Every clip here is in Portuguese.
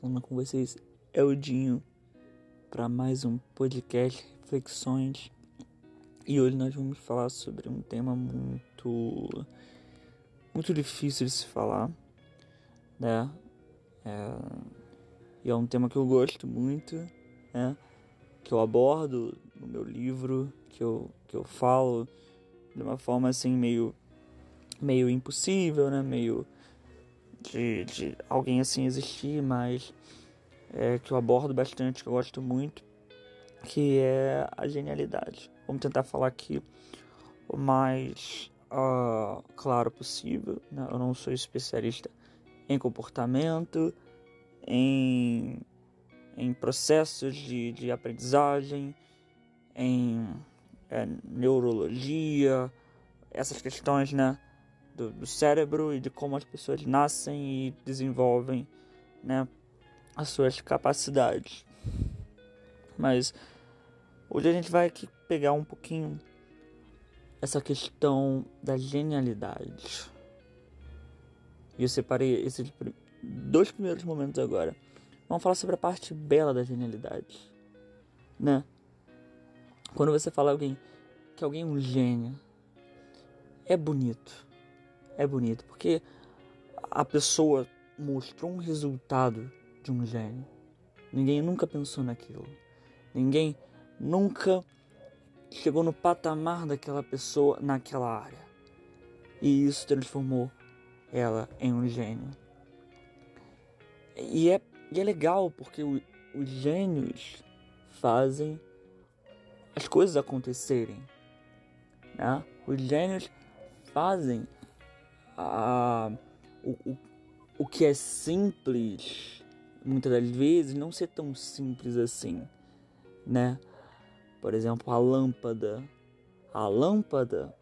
falando com vocês é o Dinho para mais um podcast Reflexões. E hoje nós vamos falar sobre um tema muito muito difícil de se falar, né? É, e é um tema que eu gosto muito, né? Que eu abordo no meu livro, que eu, que eu falo de uma forma assim meio meio impossível, né? Meio de, de alguém assim existir, mas é, que eu abordo bastante, que eu gosto muito, que é a genialidade. Vamos tentar falar aqui o mais uh, claro possível. Né? Eu não sou especialista em comportamento, em, em processos de, de aprendizagem, em é, neurologia, essas questões, né? Do, do cérebro e de como as pessoas nascem e desenvolvem né, as suas capacidades. Mas hoje a gente vai aqui pegar um pouquinho essa questão da genialidade. E eu separei esses dois primeiros momentos agora. Vamos falar sobre a parte bela da genialidade, né? Quando você fala alguém que alguém é um gênio, é bonito é bonito, porque a pessoa mostrou um resultado de um gênio. Ninguém nunca pensou naquilo. Ninguém nunca chegou no patamar daquela pessoa naquela área. E isso transformou ela em um gênio. E é, e é legal porque o, os gênios fazem as coisas acontecerem. Né? Os gênios fazem a, o, o, o que é simples, muitas das vezes, não ser tão simples assim, né? Por exemplo, a lâmpada. A lâmpada,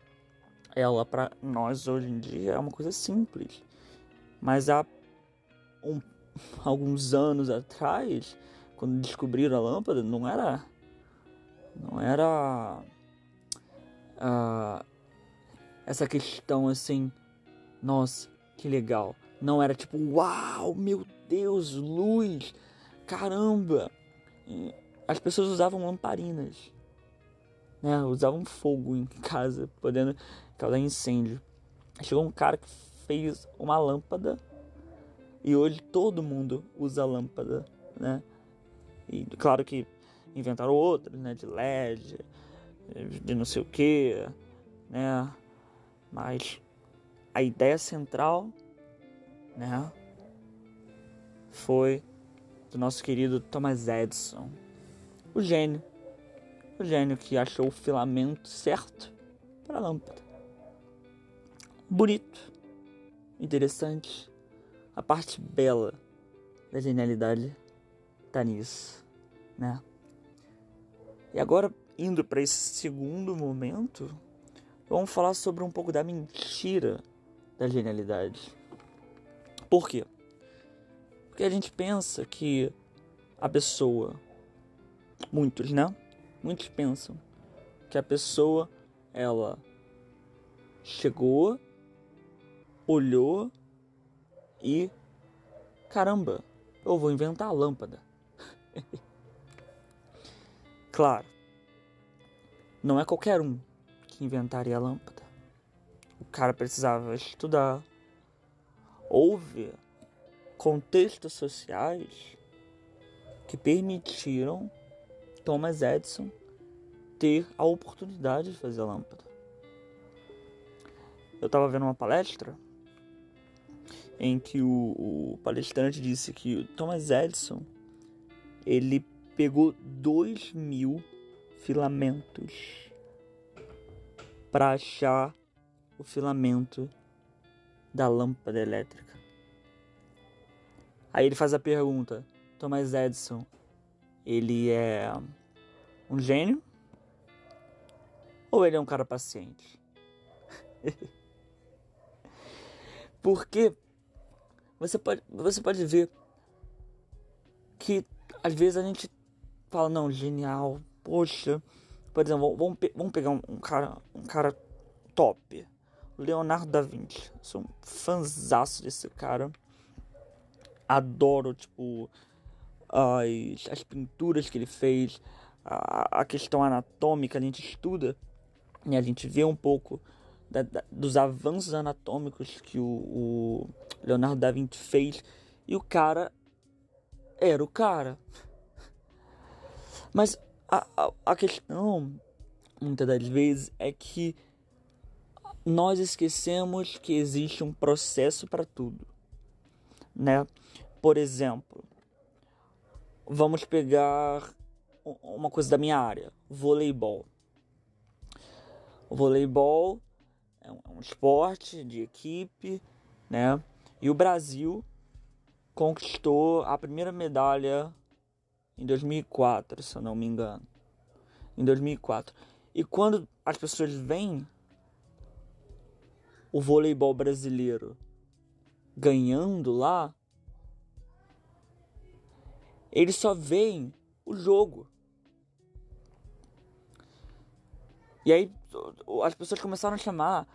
ela para nós hoje em dia é uma coisa simples, mas há um, alguns anos atrás, quando descobriram a lâmpada, não era, não era uh, essa questão assim nossa, que legal. Não era tipo, uau, meu Deus, luz, caramba. As pessoas usavam lamparinas, né? Usavam fogo em casa, podendo causar incêndio. Chegou um cara que fez uma lâmpada e hoje todo mundo usa lâmpada, né? E claro que inventaram outras, né? De LED, de não sei o que, né? Mas a ideia central, né, foi do nosso querido Thomas Edison, o gênio, o gênio que achou o filamento certo para a lâmpada. Bonito, interessante, a parte bela da genialidade tá nisso, né? E agora indo para esse segundo momento, vamos falar sobre um pouco da mentira da genialidade. Por quê? Porque a gente pensa que a pessoa, muitos, né? Muitos pensam que a pessoa ela chegou, olhou e caramba, eu vou inventar a lâmpada. claro, não é qualquer um que inventaria a lâmpada o cara precisava estudar. Houve contextos sociais que permitiram Thomas Edison ter a oportunidade de fazer a lâmpada. Eu estava vendo uma palestra em que o, o, palestrante disse que o Thomas Edison ele pegou dois mil filamentos para achar o filamento da lâmpada elétrica. Aí ele faz a pergunta: Thomas Edison, ele é um gênio ou ele é um cara paciente? Porque você pode, você pode ver que às vezes a gente fala, não, genial, poxa, por exemplo, vamos, vamos pegar um, um cara, um cara top, Leonardo da Vinci. Sou um fãzaço desse cara. adoro, tipo, as, as pinturas que ele fez, a, a questão anatômica, a gente estuda, né? a gente vê um pouco da, da, dos avanços anatômicos que o, o Leonardo da Vinci fez, e o cara era o cara. Mas a, a, a questão, muitas das vezes, é que nós esquecemos que existe um processo para tudo, né? Por exemplo, vamos pegar uma coisa da minha área, voleibol. O voleibol é um, é um esporte de equipe, né? E o Brasil conquistou a primeira medalha em 2004, se eu não me engano. Em 2004. E quando as pessoas veem o voleibol brasileiro ganhando lá, eles só veem o jogo. E aí as pessoas começaram a chamar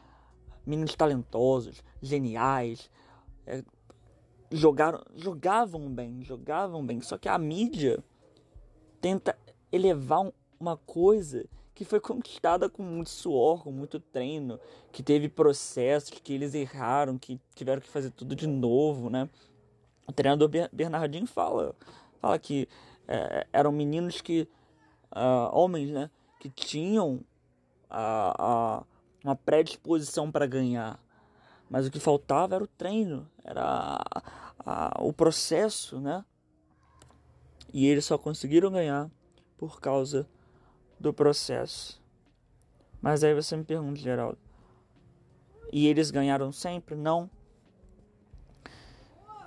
meninos talentosos, geniais, é, jogaram, jogavam bem, jogavam bem. Só que a mídia tenta elevar uma coisa que foi conquistada com muito suor, com muito treino, que teve processos, que eles erraram, que tiveram que fazer tudo de novo, né? O treinador Bernardinho fala, fala que é, eram meninos que, uh, homens, né, que tinham uh, uh, uma predisposição para ganhar, mas o que faltava era o treino, era o processo, né? E eles só conseguiram ganhar por causa do processo. Mas aí você me pergunta, Geraldo, e eles ganharam sempre? Não.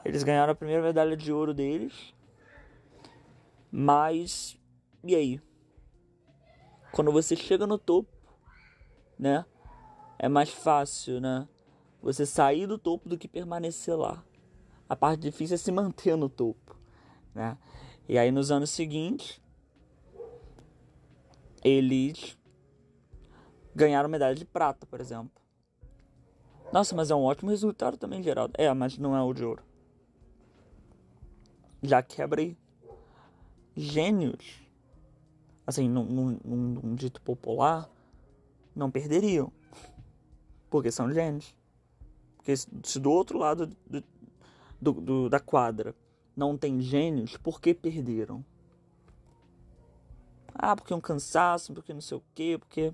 Eles ganharam a primeira medalha de ouro deles. Mas e aí? Quando você chega no topo, né? É mais fácil, né? Você sair do topo do que permanecer lá. A parte difícil é se manter no topo, né? E aí nos anos seguintes, eles ganharam medalha de prata, por exemplo. Nossa, mas é um ótimo resultado também, Geraldo. É, mas não é o de ouro. Já quebra aí. Gênios, assim, num, num, num dito popular, não perderiam. Porque são gênios. Porque se do outro lado do, do, do, da quadra não tem gênios, por que perderam? Ah, porque é um cansaço, porque não sei o quê, porque.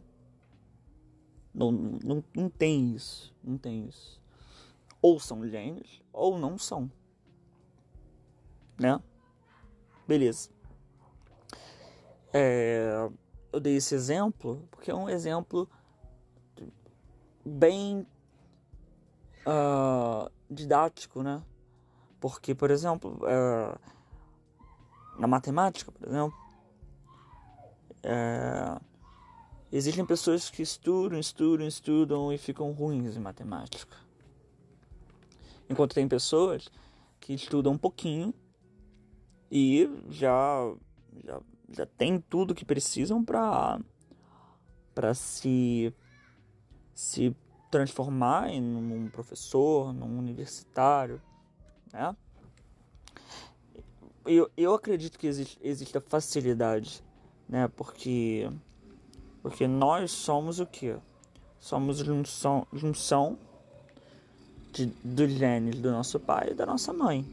Não, não, não tem isso. Não tem isso. Ou são gênios, ou não são. Né? Beleza. É, eu dei esse exemplo porque é um exemplo bem uh, didático, né? Porque, por exemplo, uh, na matemática, por exemplo, é, existem pessoas que estudam, estudam, estudam e ficam ruins em matemática. Enquanto tem pessoas que estudam um pouquinho e já já, já tem tudo que precisam para para se se transformar em um professor, num universitário, né? Eu, eu acredito que existe, existe a facilidade né? Porque porque nós somos o que? Somos junção, junção de, dos genes do nosso pai e da nossa mãe,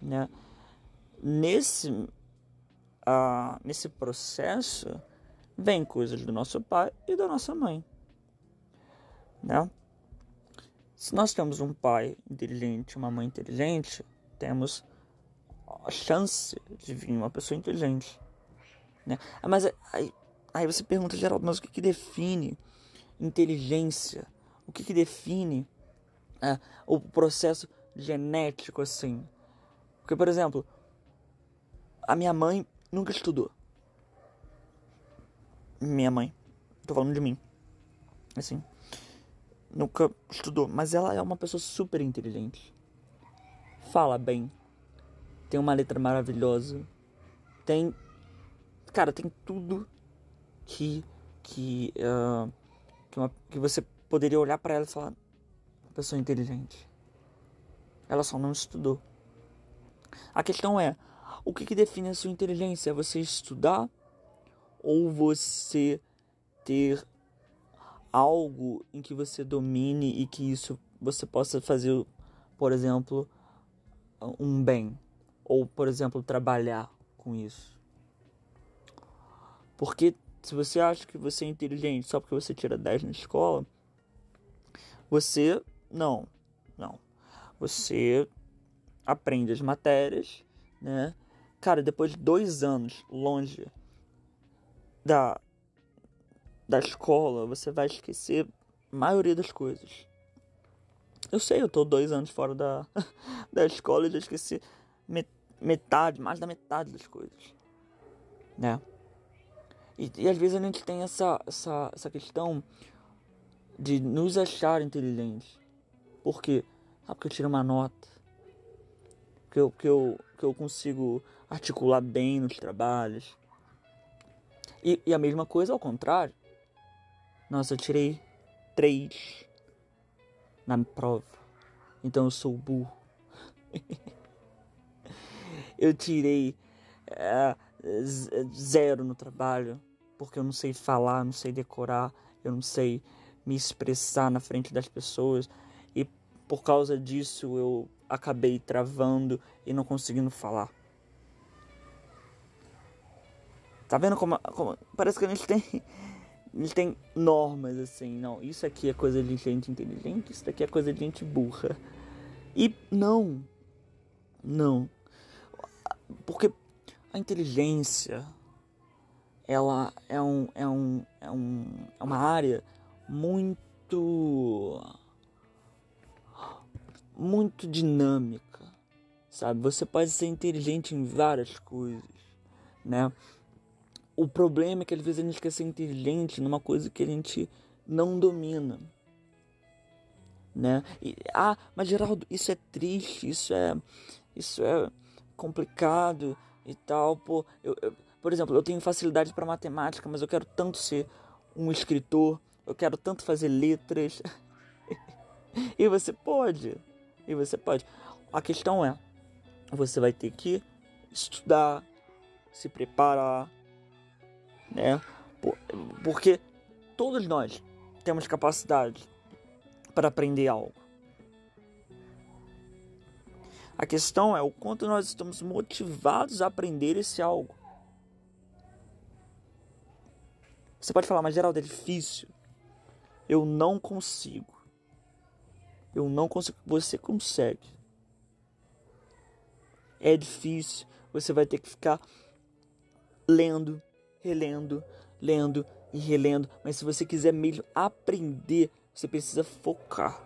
né? Nesse uh, nesse processo vem coisas do nosso pai e da nossa mãe, né? Se nós temos um pai inteligente, uma mãe inteligente, temos a chance de vir uma pessoa inteligente. Né? Ah, mas aí, aí você pergunta, Geraldo, mas o que, que define inteligência? O que, que define é, o processo genético assim? Porque, por exemplo, a minha mãe nunca estudou. Minha mãe, tô falando de mim. Assim, nunca estudou, mas ela é uma pessoa super inteligente. Fala bem, tem uma letra maravilhosa, tem cara, tem tudo que que uh, que, uma, que, você poderia olhar para ela e falar, pessoa inteligente. Ela só não estudou. A questão é, o que, que define a sua inteligência? É você estudar ou você ter algo em que você domine e que isso você possa fazer, por exemplo, um bem ou, por exemplo, trabalhar com isso. Porque se você acha que você é inteligente só porque você tira 10 na escola, você não, não. Você aprende as matérias, né? Cara, depois de dois anos longe da, da escola, você vai esquecer a maioria das coisas. Eu sei, eu tô dois anos fora da, da escola e já esqueci metade, mais da metade das coisas. Né? E, e às vezes a gente tem essa, essa, essa questão de nos achar inteligentes. Por quê? Ah, porque eu tiro uma nota. Que eu, que, eu, que eu consigo articular bem nos trabalhos. E, e a mesma coisa ao contrário. Nossa, eu tirei três na prova. Então eu sou burro. eu tirei é, zero no trabalho porque eu não sei falar, não sei decorar, eu não sei me expressar na frente das pessoas e por causa disso eu acabei travando e não conseguindo falar. Tá vendo como, como parece que a gente tem gente tem normas assim, não, isso aqui é coisa de gente inteligente, isso daqui é coisa de gente burra. E não. Não. Porque a inteligência ela é, um, é, um, é, um, é uma área muito muito dinâmica, sabe? Você pode ser inteligente em várias coisas, né? O problema é que às vezes a gente quer ser inteligente numa coisa que a gente não domina, né? E, ah, mas Geraldo, isso é triste, isso é isso é complicado e tal, pô, eu, eu por exemplo, eu tenho facilidade para matemática, mas eu quero tanto ser um escritor, eu quero tanto fazer letras. e você pode. E você pode. A questão é, você vai ter que estudar, se preparar, né? Porque todos nós temos capacidade para aprender algo. A questão é o quanto nós estamos motivados a aprender esse algo. Você pode falar, mas Geraldo, é difícil. Eu não consigo. Eu não consigo. Você consegue. É difícil. Você vai ter que ficar lendo, relendo, lendo e relendo. Mas se você quiser mesmo aprender, você precisa focar.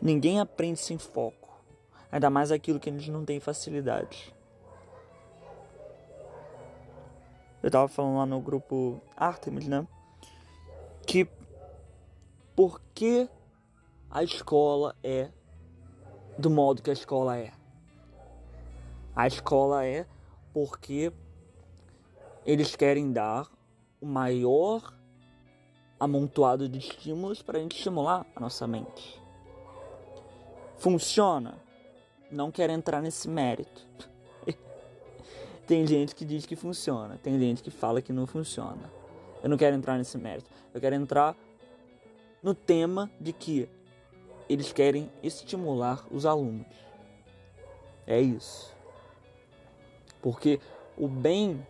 Ninguém aprende sem foco. Ainda mais aquilo que a gente não tem facilidade. Eu tava falando lá no grupo Artemis, né? Que por que a escola é do modo que a escola é? A escola é porque eles querem dar o maior amontoado de estímulos para a gente estimular a nossa mente. Funciona? Não quero entrar nesse mérito. Tem gente que diz que funciona, tem gente que fala que não funciona. Eu não quero entrar nesse mérito. Eu quero entrar no tema de que eles querem estimular os alunos. É isso. Porque o bem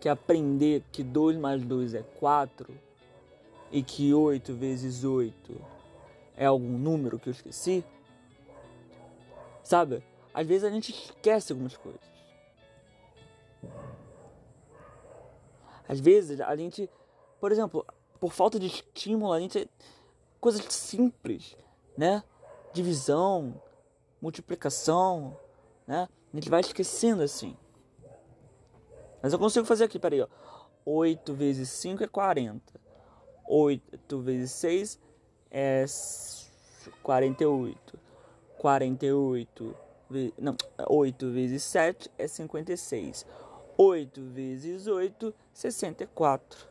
que aprender que 2 mais 2 é 4 e que 8 vezes 8 é algum número que eu esqueci. Sabe? Às vezes a gente esquece algumas coisas. Às vezes a gente, por exemplo, por falta de estímulo, a gente coisas simples, né? Divisão, multiplicação, né? A gente vai esquecendo assim. Mas eu consigo fazer aqui, peraí, ó. 8 vezes 5 é 40. 8 vezes 6 é 48. 48 não, 8 vezes 7 é 56. 8 vezes 8, 64.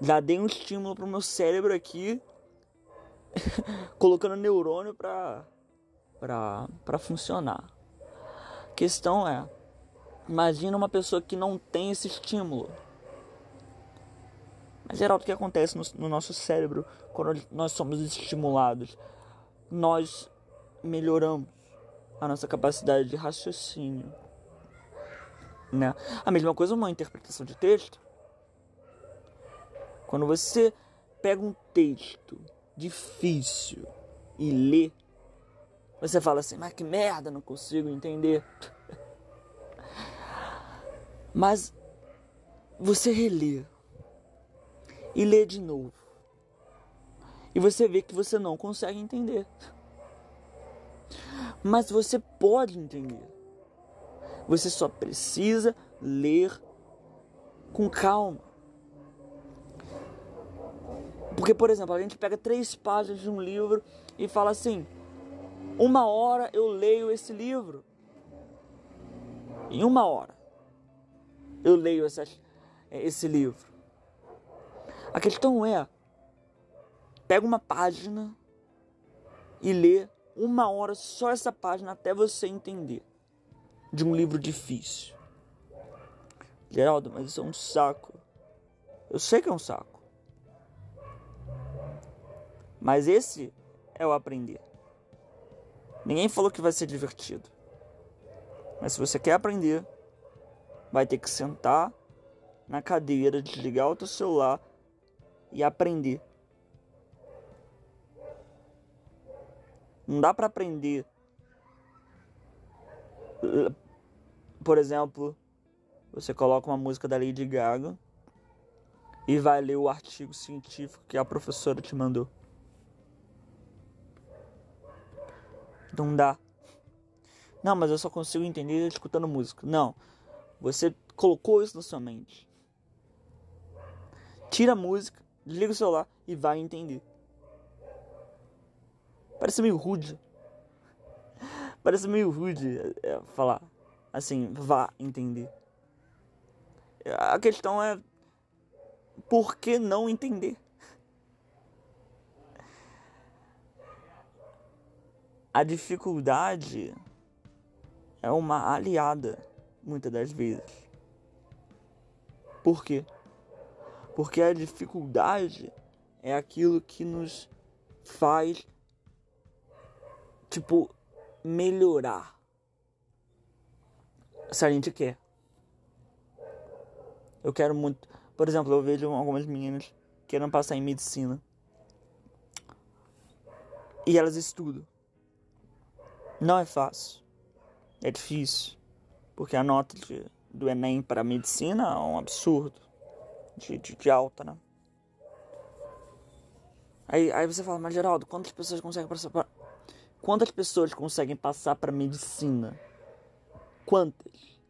Já dei um estímulo pro meu cérebro aqui, colocando neurônio pra, pra, pra funcionar. questão é, imagina uma pessoa que não tem esse estímulo. Mas, Geraldo, o que acontece no, no nosso cérebro quando nós somos estimulados? Nós melhoramos a nossa capacidade de raciocínio. Né? A mesma coisa uma interpretação de texto. Quando você pega um texto difícil e lê, você fala assim, mas que merda, não consigo entender. mas você relê e lê de novo. E você vê que você não consegue entender. Mas você pode entender. Você só precisa ler com calma. Porque, por exemplo, a gente pega três páginas de um livro e fala assim: uma hora eu leio esse livro. Em uma hora eu leio esse livro. A questão é: pega uma página e lê uma hora só essa página até você entender de um livro difícil. Geraldo, mas isso é um saco. Eu sei que é um saco. Mas esse é o aprender. Ninguém falou que vai ser divertido. Mas se você quer aprender, vai ter que sentar na cadeira, desligar o teu celular e aprender. Não dá para aprender. Por exemplo, você coloca uma música da Lady Gaga e vai ler o artigo científico que a professora te mandou. Não dá. Não, mas eu só consigo entender escutando música. Não. Você colocou isso na sua mente. Tira a música, desliga o celular e vai entender. Parece meio rude. Parece meio rude é, falar. Assim, vá entender. A questão é. Por que não entender? A dificuldade é uma aliada, muitas das vezes. Por quê? Porque a dificuldade é aquilo que nos faz tipo, melhorar. Se a gente quer. Eu quero muito. Por exemplo, eu vejo algumas meninas querendo passar em medicina. E elas estudam. Não é fácil. É difícil. Porque a nota de, do Enem para medicina é um absurdo. De, de, de alta, né? Aí, aí você fala, mas Geraldo, quantas pessoas conseguem passar para Quantas pessoas conseguem passar para medicina? Quantas?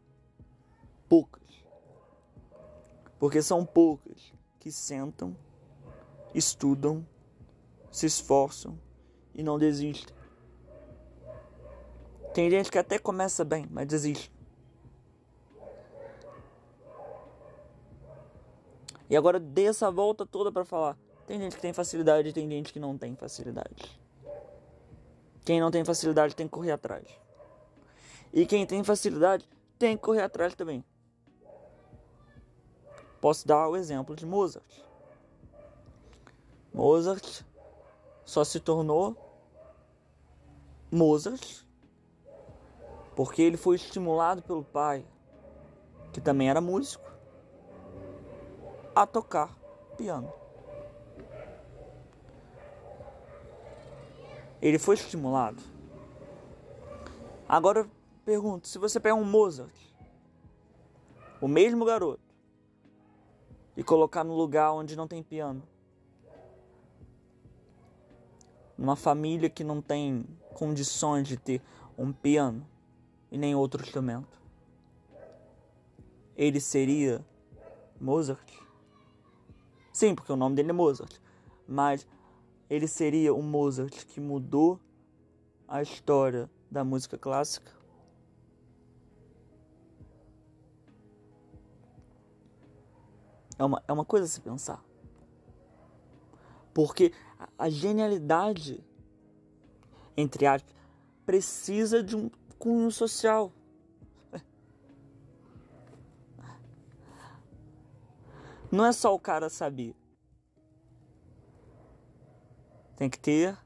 Poucas. Porque são poucas que sentam, estudam, se esforçam e não desistem. Tem gente que até começa bem, mas desiste. E agora dê essa volta toda para falar. Tem gente que tem facilidade tem gente que não tem facilidade. Quem não tem facilidade tem que correr atrás. E quem tem facilidade tem que correr atrás também. Posso dar o exemplo de Mozart. Mozart só se tornou Mozart porque ele foi estimulado pelo pai, que também era músico, a tocar piano. Ele foi estimulado. Agora pergunto, se você pegar um Mozart, o mesmo garoto, e colocar no lugar onde não tem piano, numa família que não tem condições de ter um piano e nem outro instrumento, ele seria Mozart? Sim, porque o nome dele é Mozart. Mas ele seria o Mozart que mudou a história da música clássica? É uma, é uma coisa a se pensar. Porque a genialidade, entre aspas, precisa de um cunho social. Não é só o cara saber. Tem que ter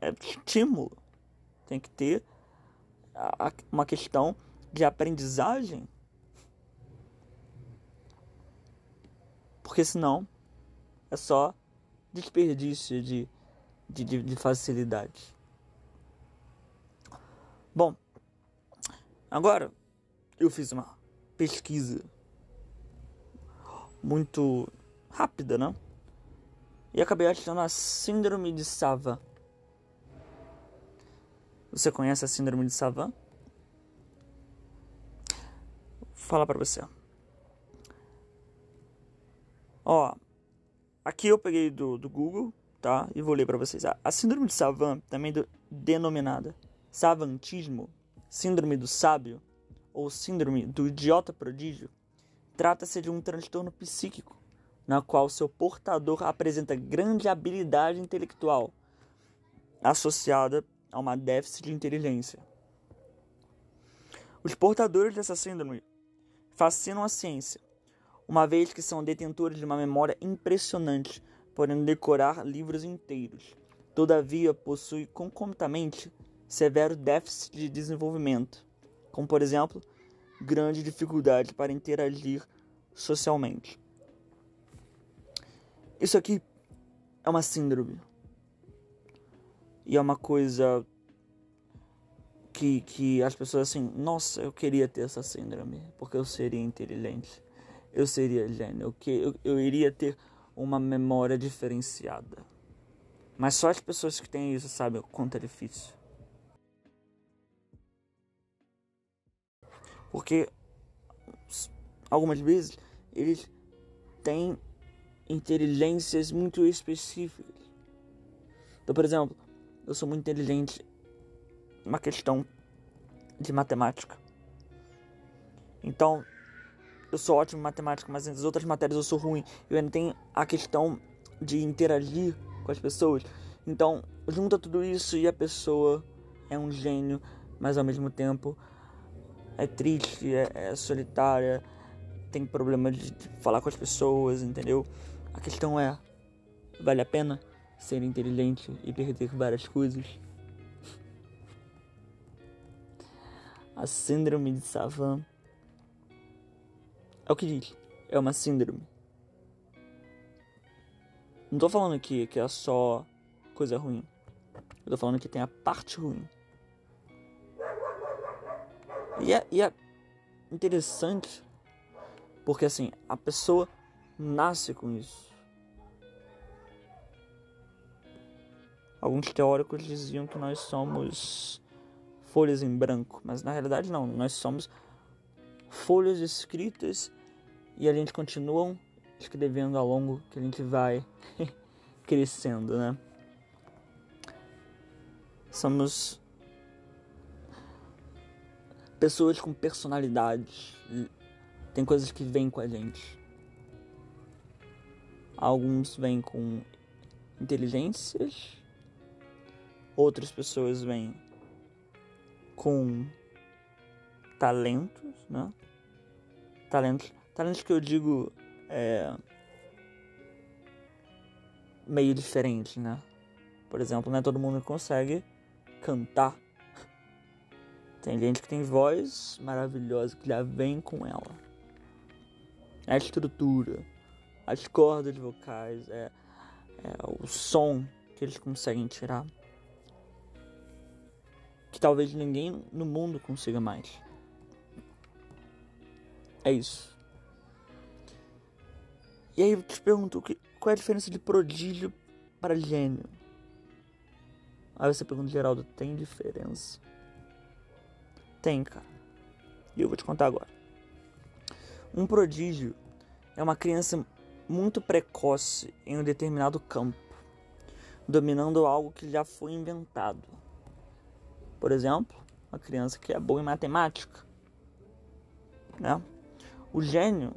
é, estímulo. Tem que ter uma questão de aprendizagem Porque senão é só desperdício de, de, de facilidade. Bom, agora eu fiz uma pesquisa muito rápida, né? E acabei achando a síndrome de Savant. Você conhece a síndrome de Savant? Vou falar para você. Ó, aqui eu peguei do, do Google, tá? E vou ler para vocês. A, síndrome de Savant, também do, denominada savantismo, síndrome do sábio ou síndrome do idiota prodígio, trata-se de um transtorno psíquico na qual seu portador apresenta grande habilidade intelectual associada a uma déficit de inteligência. Os portadores dessa síndrome fascinam a ciência, uma vez que são detentores de uma memória impressionante, podendo decorar livros inteiros. Todavia, possui concomitantemente severo déficit de desenvolvimento, como por exemplo, grande dificuldade para interagir socialmente. Isso aqui é uma síndrome. E é uma coisa que, que as pessoas assim, nossa, eu queria ter essa síndrome, porque eu seria inteligente, eu seria gênio, eu, eu, eu iria ter uma memória diferenciada. Mas só as pessoas que têm isso sabem o quanto é difícil. Porque algumas vezes eles têm inteligências muito específicas. Então, por exemplo, eu sou muito inteligente numa questão de matemática. Então, eu sou ótimo em matemática, mas nas outras matérias eu sou ruim. Eu ainda tenho a questão de interagir com as pessoas. Então, junta tudo isso e a pessoa é um gênio, mas ao mesmo tempo é triste, é, é solitária, tem problema de, de falar com as pessoas, entendeu? A questão é: vale a pena ser inteligente e perder várias coisas? A síndrome de Savant é o que diz, é uma síndrome. Não tô falando aqui que é só coisa ruim. Eu tô falando que tem a parte ruim. E é, e é interessante porque assim, a pessoa nasce com isso. Alguns teóricos diziam que nós somos folhas em branco, mas na realidade não, nós somos folhas escritas e a gente continua escrevendo ao longo que a gente vai crescendo, né? Somos pessoas com personalidade. Tem coisas que vêm com a gente. Alguns vêm com inteligências, outras pessoas vêm com talentos, né? Talentos, talentos que eu digo é meio diferente, né? Por exemplo, não é todo mundo que consegue cantar tem gente que tem voz maravilhosa que já vem com ela. A estrutura, as cordas vocais, é, é o som que eles conseguem tirar. Que talvez ninguém no mundo consiga mais. É isso. E aí eu te pergunto, qual é a diferença de prodígio para gênio? Aí você pergunta, Geraldo, tem diferença? Tem, cara. E eu vou te contar agora. Um prodígio é uma criança muito precoce em um determinado campo, dominando algo que já foi inventado. Por exemplo, uma criança que é boa em matemática. Né? O gênio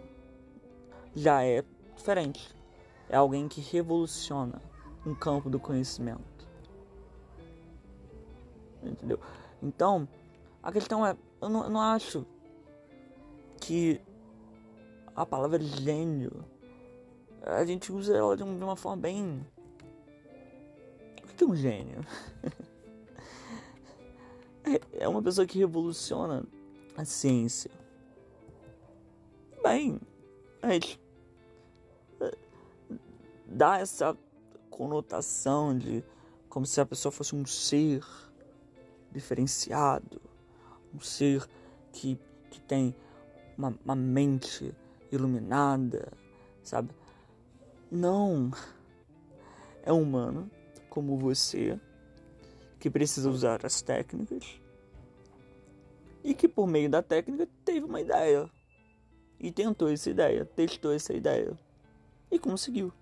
já é diferente. É alguém que revoluciona um campo do conhecimento. Entendeu? Então, a questão é, eu não, eu não acho que a palavra gênio, a gente usa ela de uma forma bem. O que é um gênio? É uma pessoa que revoluciona a ciência. Bem, a gente dá essa conotação de como se a pessoa fosse um ser diferenciado, um ser que, que tem uma, uma mente iluminada, sabe? Não. É humano, como você, que precisa usar as técnicas e que por meio da técnica teve uma ideia e tentou essa ideia, testou essa ideia e conseguiu.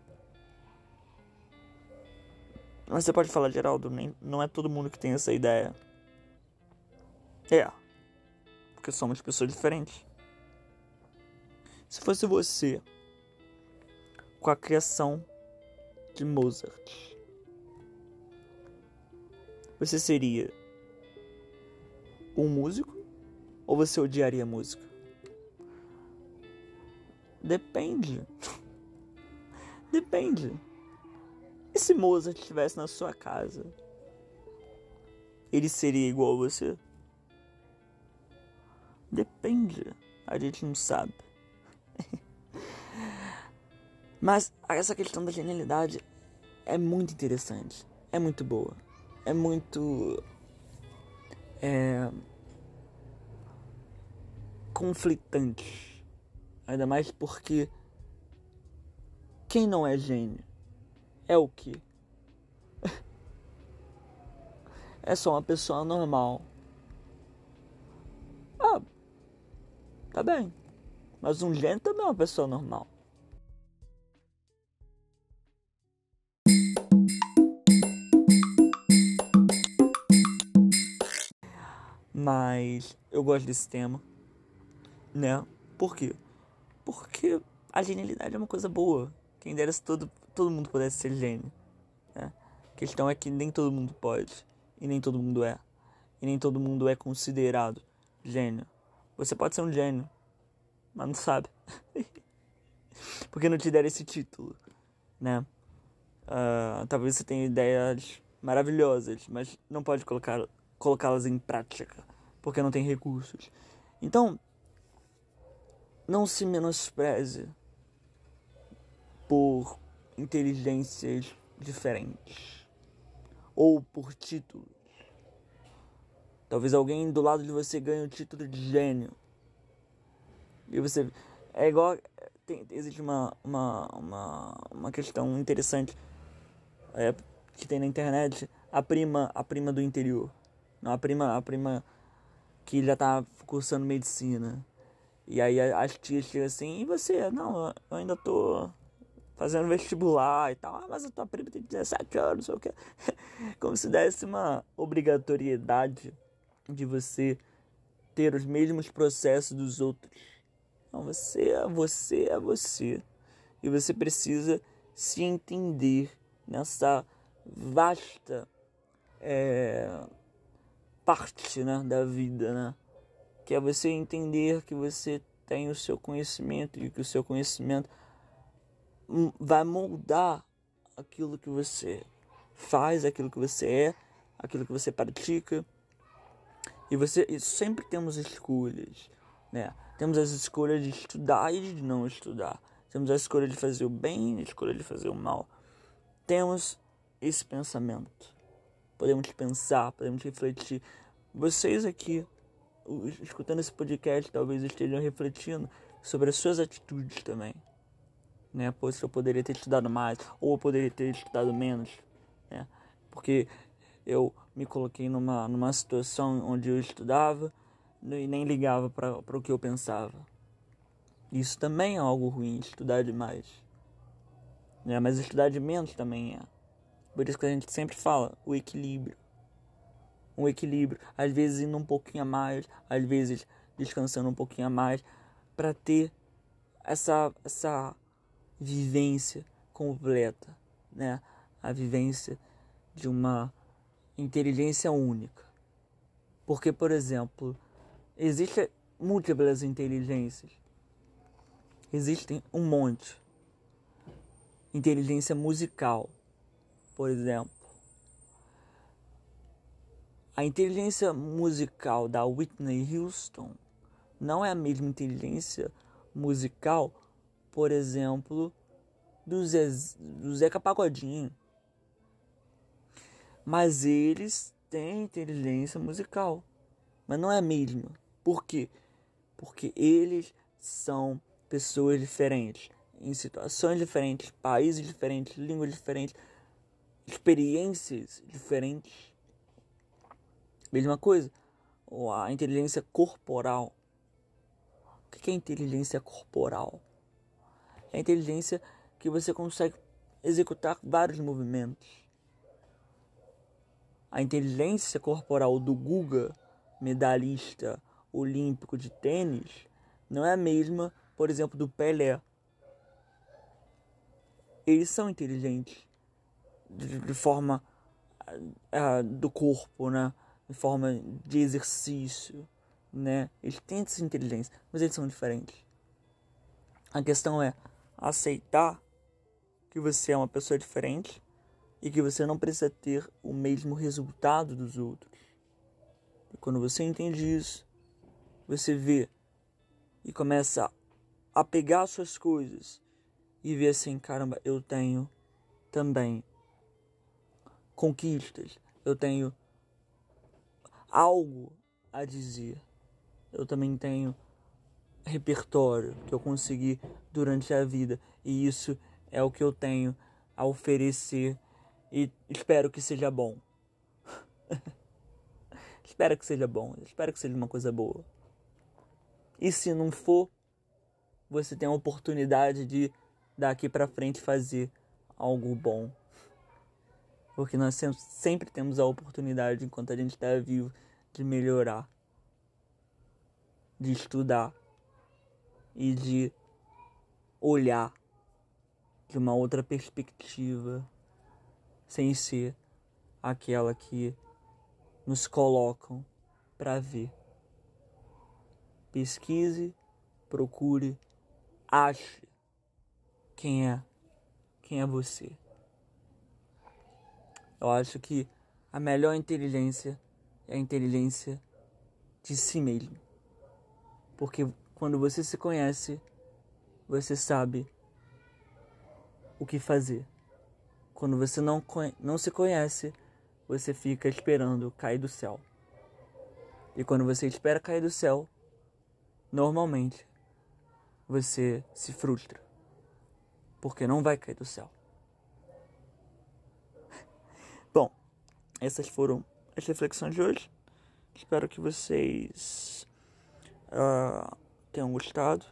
Mas você pode falar, Geraldo, nem, não é todo mundo que tem essa ideia. É. Porque somos pessoas diferentes. Se fosse você com a criação de Mozart, você seria um músico ou você odiaria música? Depende. Depende. E se Mozart estivesse na sua casa? Ele seria igual a você? Depende. A gente não sabe. Mas essa questão da genialidade é muito interessante. É muito boa. É muito. É. conflitante. Ainda mais porque. Quem não é gênio? É o que? é só uma pessoa normal. Ah, tá bem. Mas um gênio também é uma pessoa normal. Mas eu gosto desse tema, né? Por quê? Porque a genialidade é uma coisa boa. Quem dera se todo, todo mundo pudesse ser gênio. Né? A questão é que nem todo mundo pode. E nem todo mundo é. E nem todo mundo é considerado gênio. Você pode ser um gênio, mas não sabe. Porque não te deram esse título, né? Uh, talvez você tenha ideias maravilhosas, mas não pode colocar colocá-las em prática, porque não tem recursos. Então, não se menospreze por inteligências diferentes ou por títulos. Talvez alguém do lado de você ganhe o título de gênio. E você. É igual. Tem, existe uma, uma, uma, uma questão interessante é, que tem na internet. A prima, a prima do interior. Não, a prima, a prima que já tá cursando medicina. E aí as tias chegam assim, e você? Não, eu ainda tô fazendo vestibular e tal. Ah, mas a tua prima tem 17 anos, não sei o que. Como se desse uma obrigatoriedade de você ter os mesmos processos dos outros. Não, você é você, é você. E você precisa se entender nessa vasta é, parte né, da vida, né? Que é você entender que você tem o seu conhecimento e que o seu conhecimento vai moldar aquilo que você faz, aquilo que você é, aquilo que você pratica. E você e sempre temos escolhas, né? Temos as escolhas de estudar e de não estudar. Temos a escolha de fazer o bem a escolha de fazer o mal. Temos esse pensamento podemos pensar, podemos refletir. Vocês aqui, escutando esse podcast, talvez estejam refletindo sobre as suas atitudes também. Né? Pois eu poderia ter estudado mais, ou eu poderia ter estudado menos. Né? Porque eu me coloquei numa, numa situação onde eu estudava e nem ligava para o que eu pensava. Isso também é algo ruim, estudar demais. Né? Mas estudar de menos também é. Por isso que a gente sempre fala o equilíbrio. Um equilíbrio, às vezes indo um pouquinho a mais, às vezes descansando um pouquinho a mais, para ter essa essa vivência completa, né? A vivência de uma inteligência única. Porque, por exemplo, existem múltiplas inteligências. Existem um monte. Inteligência musical, por exemplo. A inteligência musical da Whitney Houston não é a mesma inteligência musical, por exemplo, do, Zé, do Zeca Pagodinho. Mas eles têm inteligência musical. Mas não é a mesma. Por quê? Porque eles são pessoas diferentes, em situações diferentes, países diferentes, línguas diferentes, experiências diferentes. Mesma coisa, a inteligência corporal. O que é inteligência corporal? É a inteligência que você consegue executar vários movimentos. A inteligência corporal do Guga, medalhista olímpico de tênis, não é a mesma, por exemplo, do Pelé. Eles são inteligentes de, de forma uh, do corpo, né? De forma de exercício, né? Eles têm essa inteligência, mas eles são diferentes. A questão é aceitar que você é uma pessoa diferente e que você não precisa ter o mesmo resultado dos outros. E quando você entende isso, você vê e começa a pegar suas coisas e ver assim, caramba, eu tenho também conquistas, eu tenho algo a dizer. Eu também tenho repertório que eu consegui durante a vida e isso é o que eu tenho a oferecer e espero que seja bom. espero que seja bom, espero que seja uma coisa boa. E se não for, você tem a oportunidade de daqui para frente fazer algo bom. Porque nós sempre temos a oportunidade, enquanto a gente está vivo, de melhorar, de estudar e de olhar de uma outra perspectiva, sem ser aquela que nos colocam para ver. Pesquise, procure, ache quem é, quem é você. Eu acho que a melhor inteligência é a inteligência de si mesmo. Porque quando você se conhece, você sabe o que fazer. Quando você não, não se conhece, você fica esperando cair do céu. E quando você espera cair do céu, normalmente você se frustra. Porque não vai cair do céu. Bom, essas foram as reflexões de hoje. Espero que vocês uh, tenham gostado.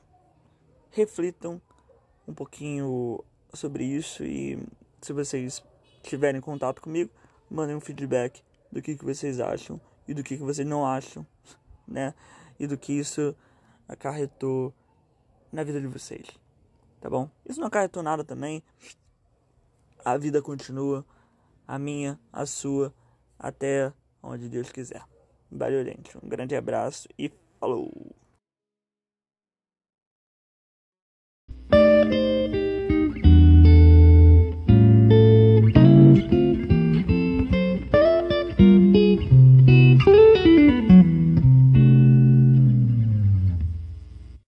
Reflitam um pouquinho sobre isso e se vocês tiverem contato comigo, mandem um feedback do que, que vocês acham e do que, que vocês não acham, né? E do que isso acarretou na vida de vocês, tá bom? Isso não acarretou nada também. A vida continua, a minha, a sua, até onde Deus quiser. Valeu, gente. Um grande abraço e falou!